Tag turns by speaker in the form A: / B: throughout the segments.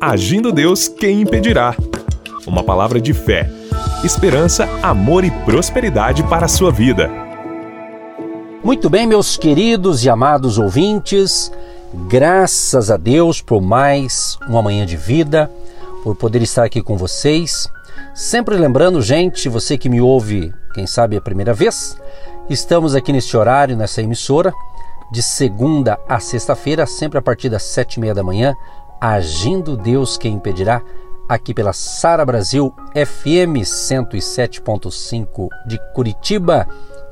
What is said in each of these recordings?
A: Agindo Deus, quem impedirá? Uma palavra de fé, esperança, amor e prosperidade para a sua vida.
B: Muito bem, meus queridos e amados ouvintes, graças a Deus por mais uma manhã de vida, por poder estar aqui com vocês. Sempre lembrando, gente, você que me ouve, quem sabe a primeira vez, estamos aqui neste horário, nessa emissora, de segunda a sexta-feira, sempre a partir das sete e meia da manhã, agindo Deus quem impedirá, aqui pela Sara Brasil FM 107.5 de Curitiba.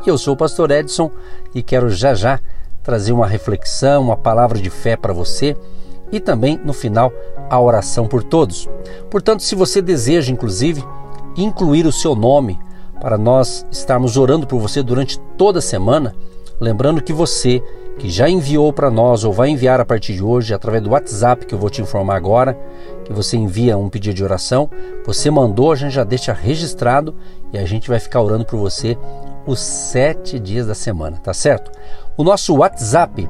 B: Eu sou o pastor Edson e quero já já trazer uma reflexão, uma palavra de fé para você e também no final a oração por todos. Portanto, se você deseja inclusive incluir o seu nome para nós estarmos orando por você durante toda a semana, lembrando que você que já enviou para nós ou vai enviar a partir de hoje através do WhatsApp que eu vou te informar agora, que você envia um pedido de oração, você mandou, a gente já deixa registrado e a gente vai ficar orando por você os sete dias da semana, tá certo? O nosso WhatsApp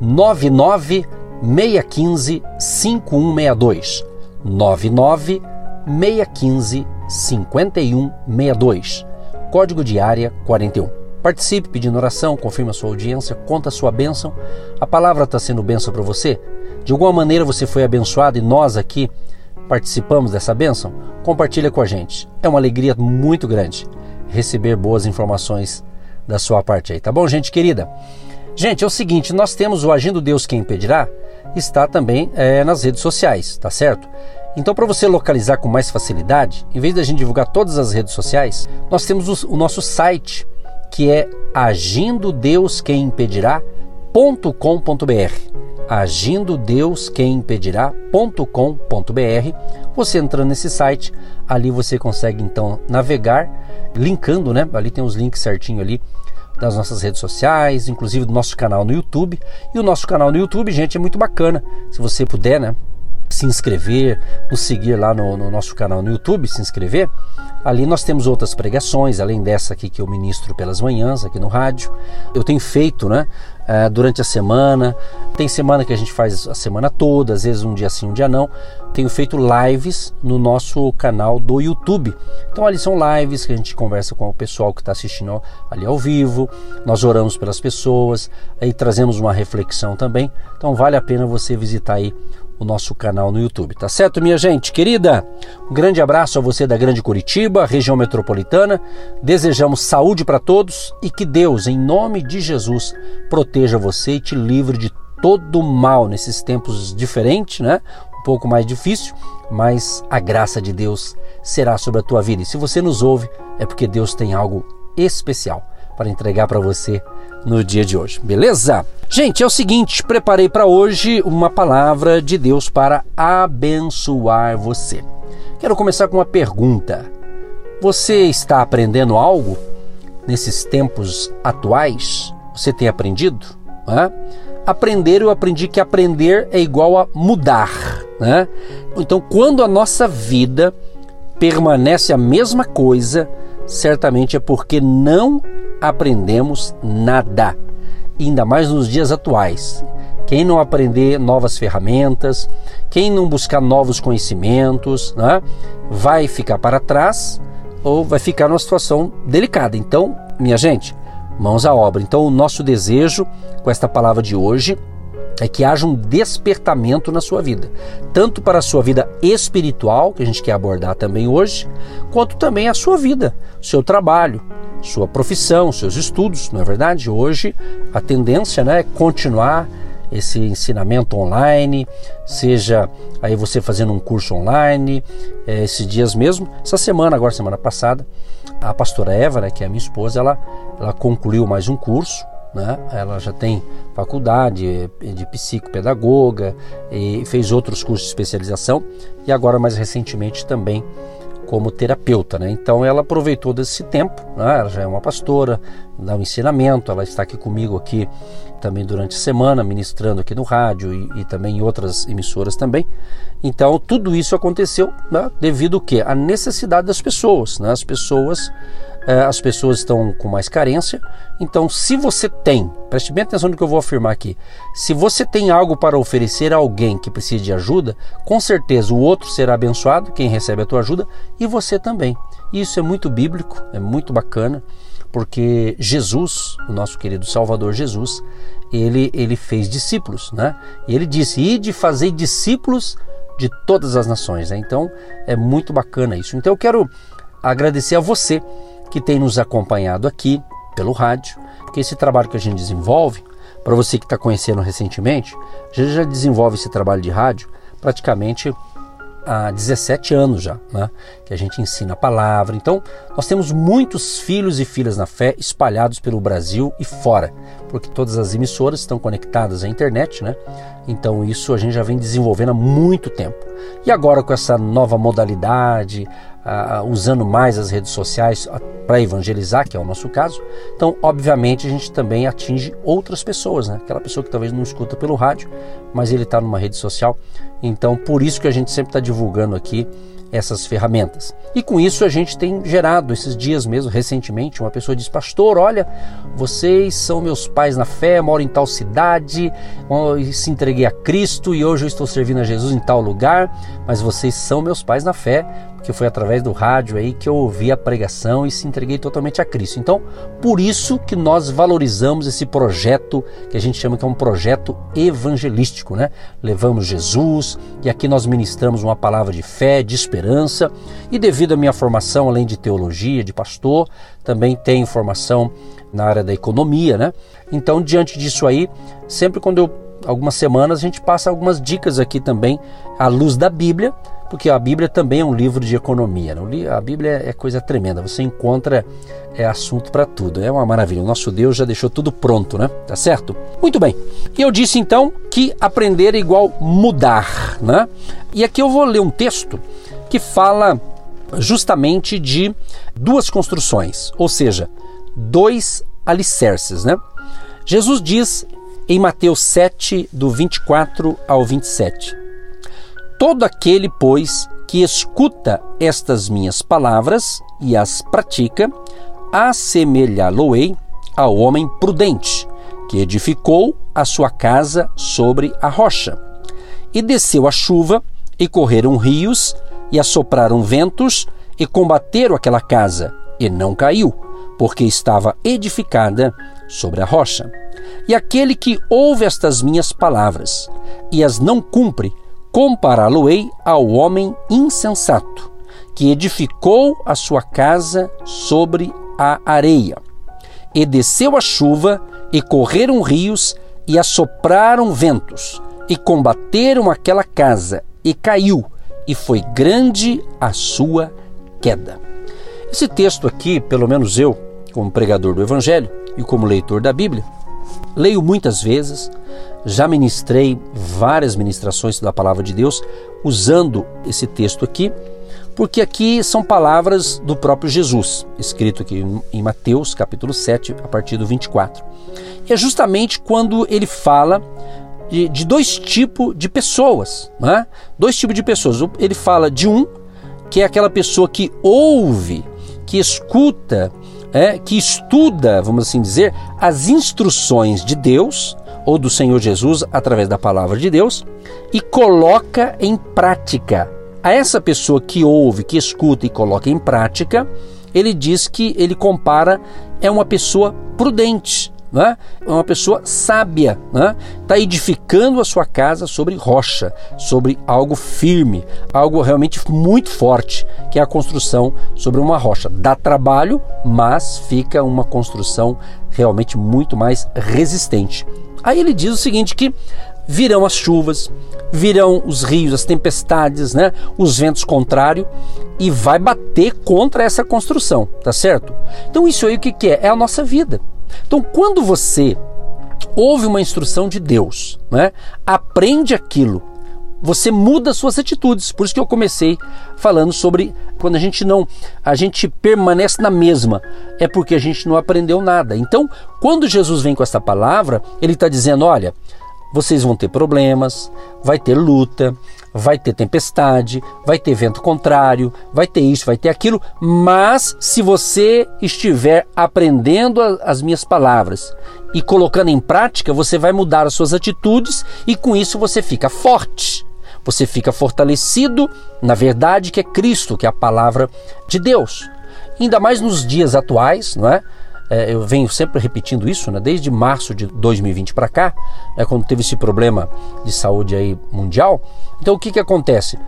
B: 99615 5162 99 615 5162 código de área 41 Participe pedindo oração, confirme a sua audiência, conta a sua bênção. A palavra está sendo bênção para você? De alguma maneira você foi abençoado e nós aqui participamos dessa bênção? Compartilha com a gente. É uma alegria muito grande receber boas informações da sua parte aí, tá bom, gente querida? Gente, é o seguinte, nós temos o Agindo Deus Quem Impedirá, está também é, nas redes sociais, tá certo? Então, para você localizar com mais facilidade, em vez da gente divulgar todas as redes sociais, nós temos o, o nosso site, que é agindo Deus quem impedirá.com.br. Agindo Deus quem impedirá.com.br. Você entrando nesse site, ali você consegue então navegar, linkando, né? Ali tem os links certinho ali das nossas redes sociais, inclusive do nosso canal no YouTube. E o nosso canal no YouTube, gente, é muito bacana. Se você puder, né? Se inscrever, nos seguir lá no, no nosso canal no YouTube, se inscrever. Ali nós temos outras pregações, além dessa aqui que eu ministro pelas manhãs aqui no rádio. Eu tenho feito, né, eh, durante a semana. Tem semana que a gente faz a semana toda, às vezes um dia sim, um dia não. Tenho feito lives no nosso canal do YouTube. Então ali são lives que a gente conversa com o pessoal que está assistindo ali ao vivo. Nós oramos pelas pessoas, aí trazemos uma reflexão também. Então vale a pena você visitar aí o nosso canal no YouTube. Tá certo, minha gente querida? Um grande abraço a você da Grande Curitiba, região metropolitana. Desejamos saúde para todos e que Deus, em nome de Jesus, proteja você e te livre de todo mal nesses tempos diferentes, né? Um pouco mais difícil, mas a graça de Deus será sobre a tua vida. E se você nos ouve, é porque Deus tem algo especial para entregar para você no dia de hoje, beleza? Gente, é o seguinte, preparei para hoje uma palavra de Deus para abençoar você. Quero começar com uma pergunta. Você está aprendendo algo nesses tempos atuais? Você tem aprendido? Aprender, eu aprendi que aprender é igual a mudar. Né? Então, quando a nossa vida permanece a mesma coisa, certamente é porque não aprendemos nada, ainda mais nos dias atuais. Quem não aprender novas ferramentas, quem não buscar novos conhecimentos, né, vai ficar para trás ou vai ficar numa situação delicada. Então, minha gente, mãos à obra. Então, o nosso desejo com esta palavra de hoje é que haja um despertamento na sua vida, tanto para a sua vida espiritual, que a gente quer abordar também hoje, quanto também a sua vida, seu trabalho, sua profissão, seus estudos, não é verdade? Hoje a tendência né, é continuar esse ensinamento online, seja aí você fazendo um curso online, é, esses dias mesmo, essa semana, agora semana passada, a pastora Eva, né, que é a minha esposa, ela, ela concluiu mais um curso, né? Ela já tem faculdade de psicopedagoga e fez outros cursos de especialização e agora mais recentemente também como terapeuta, né? Então ela aproveitou desse tempo, né? ela já é uma pastora, dá um ensinamento, ela está aqui comigo aqui também durante a semana, ministrando aqui no rádio e, e também em outras emissoras também. Então tudo isso aconteceu né? devido ao que? A necessidade das pessoas, né? As pessoas é, as pessoas estão com mais carência. Então, se você tem, preste bem atenção no que eu vou afirmar aqui. Se você tem algo para oferecer a alguém que precisa de ajuda, com certeza o outro será abençoado, quem recebe a tua ajuda, e você também. Isso é muito bíblico, é muito bacana, porque Jesus, o nosso querido Salvador Jesus, ele, ele fez discípulos, né? E ele disse: "Ide fazer discípulos de todas as nações". Né? Então, é muito bacana isso. Então, eu quero agradecer a você que tem nos acompanhado aqui pelo rádio, porque esse trabalho que a gente desenvolve, para você que está conhecendo recentemente, a gente já desenvolve esse trabalho de rádio praticamente há 17 anos já, né? que a gente ensina a palavra. Então, nós temos muitos filhos e filhas na fé espalhados pelo Brasil e fora, porque todas as emissoras estão conectadas à internet, né? Então, isso a gente já vem desenvolvendo há muito tempo. E agora, com essa nova modalidade, uh, usando mais as redes sociais para evangelizar, que é o nosso caso, então, obviamente, a gente também atinge outras pessoas, né? Aquela pessoa que talvez não escuta pelo rádio, mas ele está numa rede social. Então, por isso que a gente sempre está divulgando aqui essas ferramentas. E com isso a gente tem gerado esses dias mesmo, recentemente, uma pessoa diz: Pastor, olha, vocês são meus pais na fé, moro em tal cidade, se entreguei a Cristo e hoje eu estou servindo a Jesus em tal lugar, mas vocês são meus pais na fé, porque foi através do rádio aí que eu ouvi a pregação e se entreguei totalmente a Cristo. Então, por isso que nós valorizamos esse projeto que a gente chama que é um projeto evangelístico, né? Levamos Jesus e aqui nós ministramos uma palavra de fé, de esperança e devido à minha formação, além de teologia, de pastor, também tenho formação na área da economia, né? Então, diante disso aí, sempre quando eu algumas semanas a gente passa algumas dicas aqui também à luz da Bíblia porque a Bíblia também é um livro de economia. Né? A Bíblia é coisa tremenda, você encontra é, assunto para tudo. É uma maravilha. O nosso Deus já deixou tudo pronto, né? Tá certo? Muito bem. Eu disse então que aprender é igual mudar, né? E aqui eu vou ler um texto que fala justamente de duas construções, ou seja, dois alicerces, né? Jesus diz em Mateus 7, do 24 ao 27. Todo aquele, pois, que escuta estas minhas palavras e as pratica, assemelhá-lo-ei ao homem prudente, que edificou a sua casa sobre a rocha. E desceu a chuva, e correram rios, e assopraram ventos, e combateram aquela casa, e não caiu, porque estava edificada sobre a rocha. E aquele que ouve estas minhas palavras e as não cumpre, compará-lo-ei ao homem insensato, que edificou a sua casa sobre a areia. E desceu a chuva, e correram rios, e assopraram ventos, e combateram aquela casa, e caiu, e foi grande a sua queda. Esse texto aqui, pelo menos eu, como pregador do Evangelho e como leitor da Bíblia, leio muitas vezes, já ministrei várias ministrações da palavra de Deus usando esse texto aqui, porque aqui são palavras do próprio Jesus, escrito aqui em Mateus capítulo 7, a partir do 24. E é justamente quando ele fala de, de dois tipos de pessoas, né? dois tipos de pessoas. Ele fala de um, que é aquela pessoa que ouve, que escuta, é, que estuda, vamos assim dizer, as instruções de Deus ou do Senhor Jesus através da palavra de Deus e coloca em prática. A essa pessoa que ouve, que escuta e coloca em prática, ele diz que ele compara é uma pessoa prudente, né? é uma pessoa sábia, está né? Tá edificando a sua casa sobre rocha, sobre algo firme, algo realmente muito forte, que é a construção sobre uma rocha. Dá trabalho, mas fica uma construção realmente muito mais resistente. Aí ele diz o seguinte que virão as chuvas, virão os rios, as tempestades, né? os ventos contrários e vai bater contra essa construção, tá certo? Então isso aí o que, que é? É a nossa vida. Então, quando você ouve uma instrução de Deus, né, aprende aquilo, você muda suas atitudes. Por isso que eu comecei falando sobre quando a gente não, a gente permanece na mesma, é porque a gente não aprendeu nada. Então, quando Jesus vem com essa palavra, ele está dizendo: olha, vocês vão ter problemas, vai ter luta, vai ter tempestade, vai ter vento contrário, vai ter isso, vai ter aquilo, mas se você estiver aprendendo as minhas palavras e colocando em prática, você vai mudar as suas atitudes e com isso você fica forte. Você fica fortalecido na verdade que é Cristo, que é a palavra de Deus. Ainda mais nos dias atuais, não é? É, eu venho sempre repetindo isso, né? desde março de 2020 para cá, né? quando teve esse problema de saúde aí mundial. Então o que, que acontece?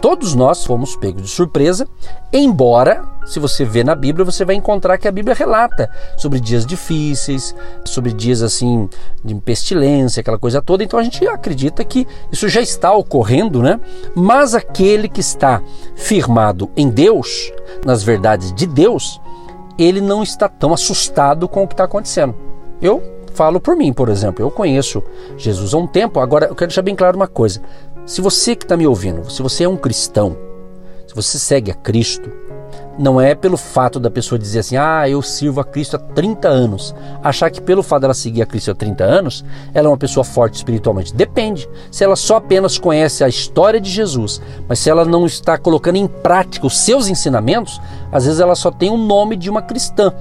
B: Todos nós fomos pegos de surpresa, embora, se você vê na Bíblia, você vai encontrar que a Bíblia relata sobre dias difíceis, sobre dias assim de pestilência, aquela coisa toda. Então a gente acredita que isso já está ocorrendo, né? Mas aquele que está firmado em Deus, nas verdades de Deus, ele não está tão assustado com o que está acontecendo. Eu falo por mim, por exemplo, eu conheço Jesus há um tempo, agora eu quero deixar bem claro uma coisa. Se você que está me ouvindo, se você é um cristão, se você segue a Cristo, não é pelo fato da pessoa dizer assim, ah, eu sirvo a Cristo há 30 anos. Achar que pelo fato dela seguir a Cristo há 30 anos, ela é uma pessoa forte espiritualmente. Depende. Se ela só apenas conhece a história de Jesus, mas se ela não está colocando em prática os seus ensinamentos, às vezes ela só tem o nome de uma cristã,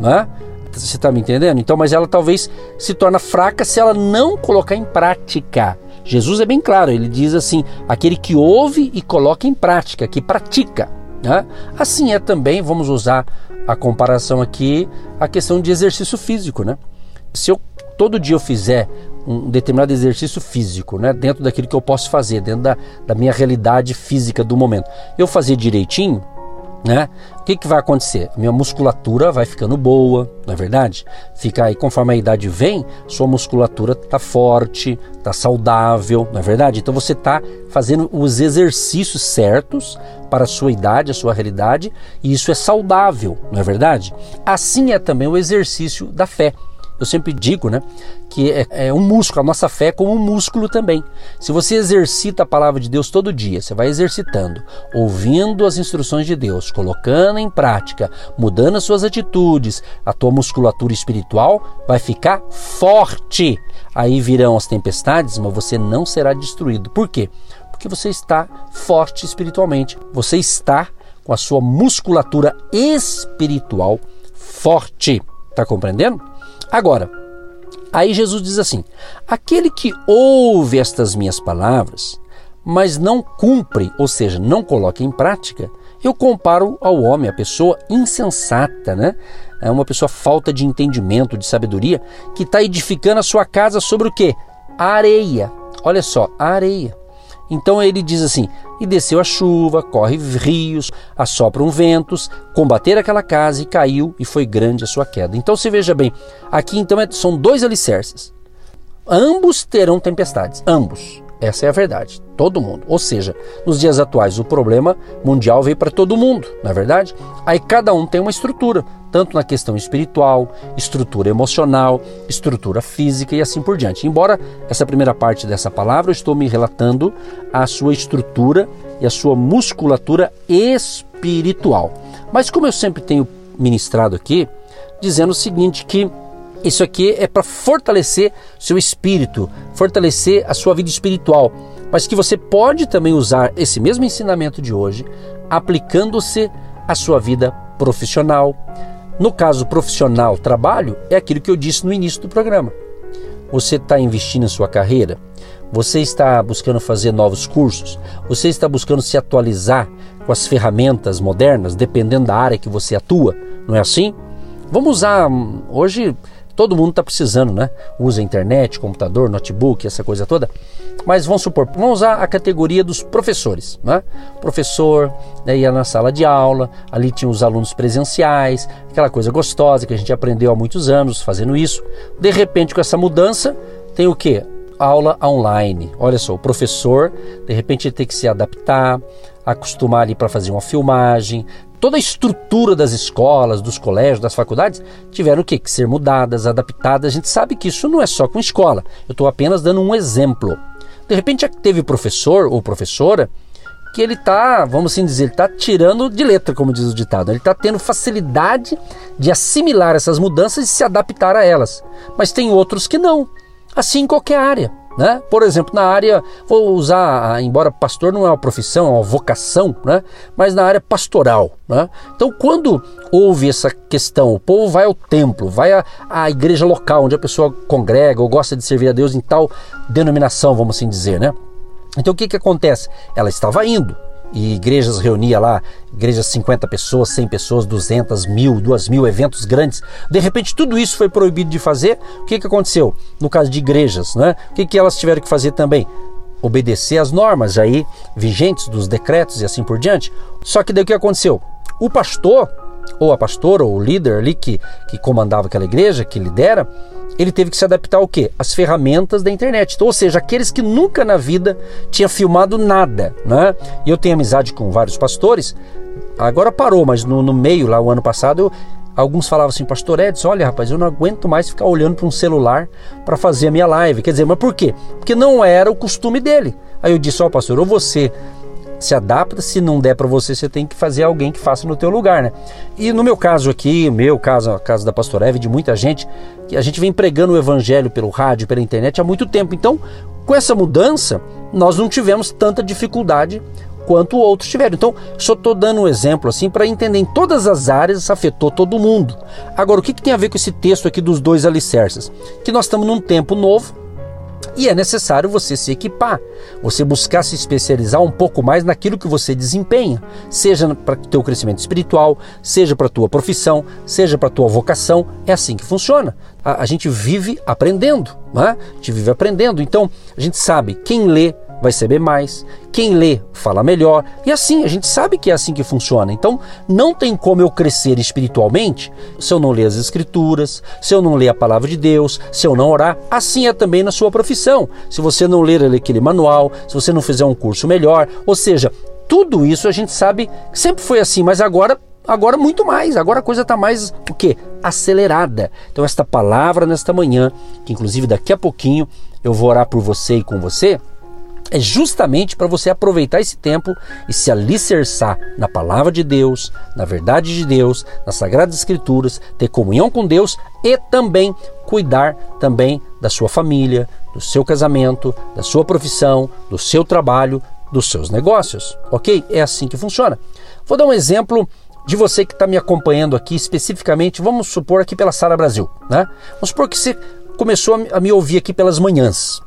B: né? Você está me entendendo? Então, mas ela talvez se torna fraca se ela não colocar em prática. Jesus é bem claro, ele diz assim: aquele que ouve e coloca em prática, que pratica. Né? Assim é também, vamos usar a comparação aqui, a questão de exercício físico. Né? Se eu todo dia eu fizer um determinado exercício físico, né, dentro daquilo que eu posso fazer, dentro da, da minha realidade física do momento, eu fazer direitinho, né? O que, que vai acontecer? Minha musculatura vai ficando boa, não é verdade? Fica aí, conforme a idade vem, sua musculatura está forte, está saudável, não é verdade? Então você está fazendo os exercícios certos para a sua idade, a sua realidade, e isso é saudável, não é verdade? Assim é também o exercício da fé. Eu sempre digo, né, que é, é, um músculo, a nossa fé é como um músculo também. Se você exercita a palavra de Deus todo dia, você vai exercitando, ouvindo as instruções de Deus, colocando em prática, mudando as suas atitudes, a tua musculatura espiritual vai ficar forte. Aí virão as tempestades, mas você não será destruído. Por quê? Porque você está forte espiritualmente. Você está com a sua musculatura espiritual forte. Está compreendendo? Agora, aí Jesus diz assim: aquele que ouve estas minhas palavras, mas não cumpre, ou seja, não coloca em prática, eu comparo ao homem, a pessoa insensata, né? É uma pessoa falta de entendimento, de sabedoria, que está edificando a sua casa sobre o que? Areia. Olha só, areia. Então ele diz assim: E desceu a chuva, corre rios, assopram ventos, combater aquela casa e caiu, e foi grande a sua queda. Então se veja bem, aqui então é, são dois alicerces. Ambos terão tempestades, ambos. Essa é a verdade, todo mundo. Ou seja, nos dias atuais o problema mundial veio para todo mundo, não é verdade? Aí cada um tem uma estrutura, tanto na questão espiritual, estrutura emocional, estrutura física e assim por diante. Embora essa primeira parte dessa palavra eu estou me relatando a sua estrutura e a sua musculatura espiritual. Mas como eu sempre tenho ministrado aqui, dizendo o seguinte que isso aqui é para fortalecer seu espírito, fortalecer a sua vida espiritual, mas que você pode também usar esse mesmo ensinamento de hoje aplicando-se à sua vida profissional. No caso profissional, trabalho, é aquilo que eu disse no início do programa. Você está investindo em sua carreira? Você está buscando fazer novos cursos? Você está buscando se atualizar com as ferramentas modernas, dependendo da área que você atua? Não é assim? Vamos usar hum, hoje Todo mundo está precisando, né? Usa internet, computador, notebook, essa coisa toda. Mas vamos supor, vamos usar a categoria dos professores, né? professor né, ia na sala de aula, ali tinha os alunos presenciais, aquela coisa gostosa que a gente aprendeu há muitos anos fazendo isso. De repente, com essa mudança, tem o que? Aula online. Olha só, o professor, de repente, ele tem que se adaptar, acostumar ali para fazer uma filmagem, toda a estrutura das escolas, dos colégios, das faculdades tiveram que, que ser mudadas, adaptadas. A gente sabe que isso não é só com escola. Eu estou apenas dando um exemplo. De repente teve professor ou professora que ele está, vamos assim dizer, ele está tirando de letra, como diz o ditado. Ele está tendo facilidade de assimilar essas mudanças e se adaptar a elas. Mas tem outros que não. Assim em qualquer área. Né? Por exemplo, na área, vou usar, embora pastor não é uma profissão, é uma vocação, né? mas na área pastoral. Né? Então, quando houve essa questão, o povo vai ao templo, vai à, à igreja local, onde a pessoa congrega ou gosta de servir a Deus em tal denominação, vamos assim dizer. Né? Então, o que, que acontece? Ela estava indo, e igrejas reunia lá, igrejas 50 pessoas, 100 pessoas, 200, mil, 2 mil, eventos grandes. De repente tudo isso foi proibido de fazer. O que, que aconteceu? No caso de igrejas, né? o que, que elas tiveram que fazer também? Obedecer às normas aí vigentes dos decretos e assim por diante. Só que daí o que aconteceu? O pastor, ou a pastora, ou o líder ali que, que comandava aquela igreja, que lidera, ele teve que se adaptar ao quê? As ferramentas da internet. Então, ou seja, aqueles que nunca na vida tinha filmado nada, né? E eu tenho amizade com vários pastores. Agora parou, mas no, no meio lá o ano passado eu, alguns falavam assim, pastor Edson, olha rapaz, eu não aguento mais ficar olhando para um celular para fazer a minha live. Quer dizer, mas por quê? Porque não era o costume dele. Aí eu disse, ó oh, pastor, ou você se adapta, se não der para você, você tem que fazer alguém que faça no teu lugar, né? E no meu caso aqui, meu caso, caso da Pastora Eve, de muita gente, que a gente vem pregando o evangelho pelo rádio, pela internet há muito tempo. Então, com essa mudança, nós não tivemos tanta dificuldade quanto outros tiveram. Então, só estou dando um exemplo assim para entender em todas as áreas afetou todo mundo. Agora, o que, que tem a ver com esse texto aqui dos dois alicerces? Que nós estamos num tempo novo, e é necessário você se equipar, você buscar se especializar um pouco mais naquilo que você desempenha, seja para o teu crescimento espiritual, seja para a tua profissão, seja para a tua vocação. É assim que funciona. A, a gente vive aprendendo, né? a gente vive aprendendo. Então, a gente sabe quem lê, vai saber mais. Quem lê fala melhor. E assim, a gente sabe que é assim que funciona. Então, não tem como eu crescer espiritualmente se eu não ler as escrituras, se eu não ler a palavra de Deus, se eu não orar. Assim é também na sua profissão. Se você não ler aquele manual, se você não fizer um curso melhor, ou seja, tudo isso a gente sabe que sempre foi assim, mas agora agora muito mais. Agora a coisa está mais o que? Acelerada. Então esta palavra nesta manhã, que inclusive daqui a pouquinho eu vou orar por você e com você, é justamente para você aproveitar esse tempo e se alicerçar na palavra de Deus, na verdade de Deus, nas sagradas escrituras, ter comunhão com Deus e também cuidar também da sua família, do seu casamento, da sua profissão, do seu trabalho, dos seus negócios. OK? É assim que funciona. Vou dar um exemplo de você que está me acompanhando aqui especificamente, vamos supor aqui pela Sara Brasil, né? Vamos supor que você começou a me ouvir aqui pelas manhãs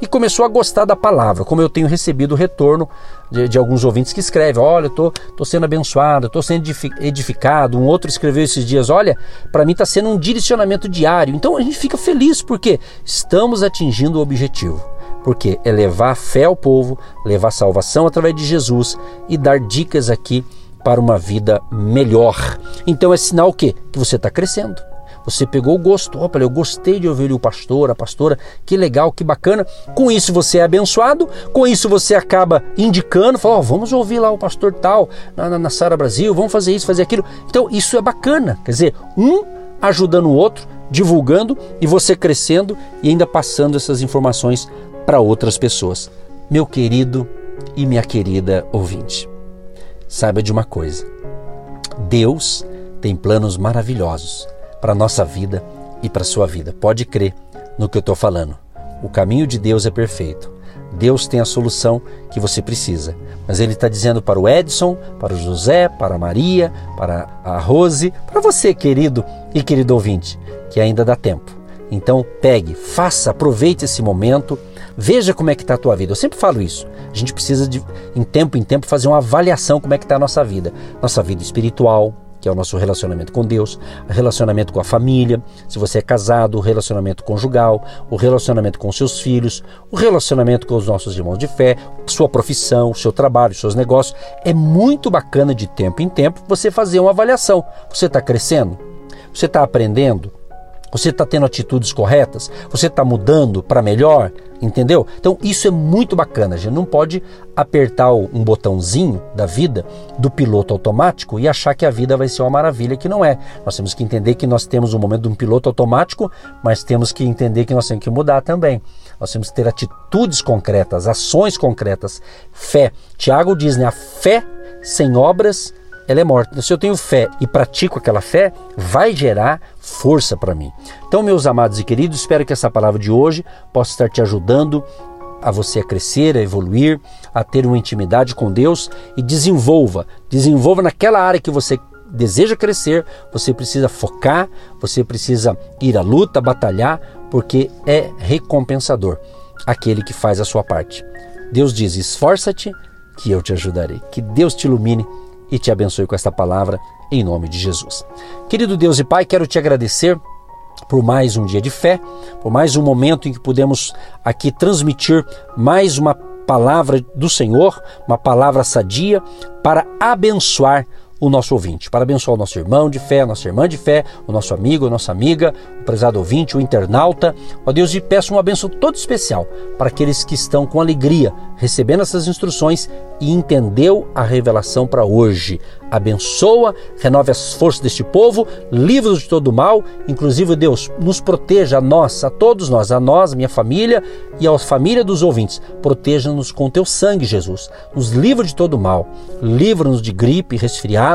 B: e começou a gostar da palavra, como eu tenho recebido o retorno de, de alguns ouvintes que escrevem: Olha, eu tô, tô sendo abençoado, estou sendo edificado. Um outro escreveu esses dias: Olha, para mim está sendo um direcionamento diário. Então a gente fica feliz porque estamos atingindo o objetivo. Porque é levar fé ao povo, levar salvação através de Jesus e dar dicas aqui para uma vida melhor. Então é sinal? Que você está crescendo você pegou o gosto. Opa, eu gostei de ouvir o pastor, a pastora. Que legal, que bacana. Com isso você é abençoado. Com isso você acaba indicando, fala, oh, vamos ouvir lá o pastor tal na, na, na Sara Brasil. Vamos fazer isso, fazer aquilo. Então isso é bacana. Quer dizer, um ajudando o outro, divulgando e você crescendo e ainda passando essas informações para outras pessoas. Meu querido e minha querida ouvinte, saiba de uma coisa: Deus tem planos maravilhosos para a nossa vida e para a sua vida. Pode crer no que eu estou falando. O caminho de Deus é perfeito. Deus tem a solução que você precisa. Mas Ele está dizendo para o Edson, para o José, para a Maria, para a Rose, para você, querido e querido ouvinte, que ainda dá tempo. Então pegue, faça, aproveite esse momento, veja como é que está a tua vida. Eu sempre falo isso. A gente precisa de, em tempo em tempo, fazer uma avaliação como é que está a nossa vida. Nossa vida espiritual, que é o nosso relacionamento com Deus, relacionamento com a família, se você é casado, o relacionamento conjugal, o relacionamento com seus filhos, o relacionamento com os nossos irmãos de fé, sua profissão, seu trabalho, seus negócios. É muito bacana de tempo em tempo você fazer uma avaliação. Você está crescendo? Você está aprendendo? Você está tendo atitudes corretas? Você está mudando para melhor? Entendeu? Então isso é muito bacana. A gente não pode apertar um botãozinho da vida do piloto automático e achar que a vida vai ser uma maravilha que não é. Nós temos que entender que nós temos um momento de um piloto automático, mas temos que entender que nós temos que mudar também. Nós temos que ter atitudes concretas, ações concretas, fé. Tiago diz, né? A fé sem obras ela é morta. Se eu tenho fé e pratico aquela fé, vai gerar força para mim. Então, meus amados e queridos, espero que essa palavra de hoje possa estar te ajudando a você a crescer, a evoluir, a ter uma intimidade com Deus e desenvolva, desenvolva naquela área que você deseja crescer, você precisa focar, você precisa ir à luta, batalhar, porque é recompensador aquele que faz a sua parte. Deus diz: esforça-te, que eu te ajudarei. Que Deus te ilumine e te abençoe com esta palavra, em nome de Jesus. Querido Deus e Pai, quero te agradecer por mais um dia de fé, por mais um momento em que pudemos aqui transmitir mais uma palavra do Senhor, uma palavra sadia para abençoar o nosso ouvinte, para abençoar o nosso irmão de fé, a nossa irmã de fé, o nosso amigo, a nossa amiga, o prezado ouvinte, o internauta. Ó Deus, e peço uma benção todo especial para aqueles que estão com alegria recebendo essas instruções e entendeu a revelação para hoje. Abençoa, renove as forças deste povo, livra-nos de todo mal, inclusive Deus, nos proteja a nós, a todos nós, a nós, minha família e a família dos ouvintes. Proteja-nos com teu sangue, Jesus. Nos livra de todo mal. Livra-nos de gripe, resfriado,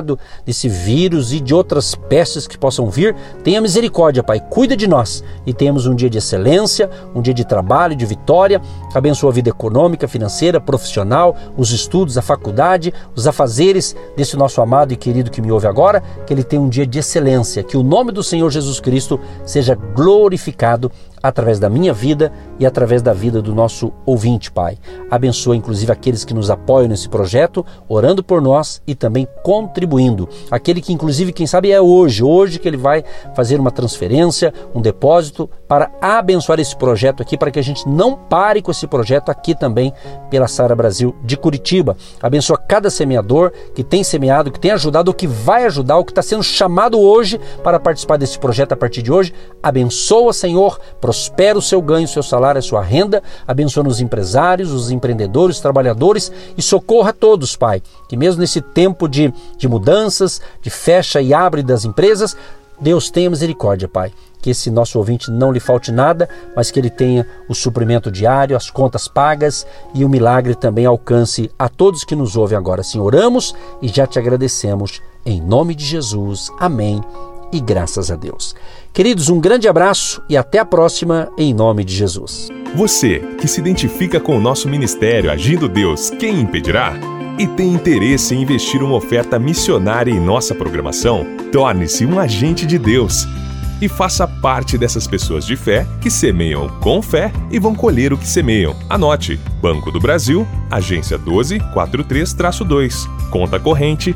B: desse vírus e de outras pestes que possam vir. Tenha misericórdia, Pai. Cuida de nós e tenhamos um dia de excelência, um dia de trabalho, de vitória. Abençoa a vida econômica, financeira, profissional, os estudos, a faculdade, os afazeres desse nosso amado e querido que me ouve agora, que ele tenha um dia de excelência, que o nome do Senhor Jesus Cristo seja glorificado através da minha vida e através da vida do nosso ouvinte, Pai. Abençoa inclusive aqueles que nos apoiam nesse projeto, orando por nós e também contribuindo. Aquele que inclusive, quem sabe é hoje, hoje que ele vai fazer uma transferência, um depósito para abençoar esse projeto aqui, para que a gente não pare com esse projeto aqui também pela Sara Brasil de Curitiba. Abençoa cada semeador que tem semeado, que tem ajudado, ou que vai ajudar, ou que está sendo chamado hoje para participar desse projeto a partir de hoje. Abençoa, Senhor, prospera o seu ganho, o seu salário, a sua renda, abençoa os empresários, os empreendedores, os trabalhadores e socorra a todos, Pai. Que mesmo nesse tempo de, de mudanças, de fecha e abre das empresas, Deus tenha misericórdia, Pai. Que esse nosso ouvinte não lhe falte nada, mas que ele tenha o suprimento diário, as contas pagas e o milagre também alcance a todos que nos ouvem agora. Assim oramos e já te agradecemos. Em nome de Jesus. Amém e graças a Deus. Queridos, um grande abraço e até a próxima, em nome de Jesus.
A: Você que se identifica com o nosso ministério Agindo Deus, quem impedirá? E tem interesse em investir uma oferta missionária em nossa programação? Torne-se um agente de Deus e faça parte dessas pessoas de fé que semeiam com fé e vão colher o que semeiam. Anote: Banco do Brasil, agência 1243-2, conta corrente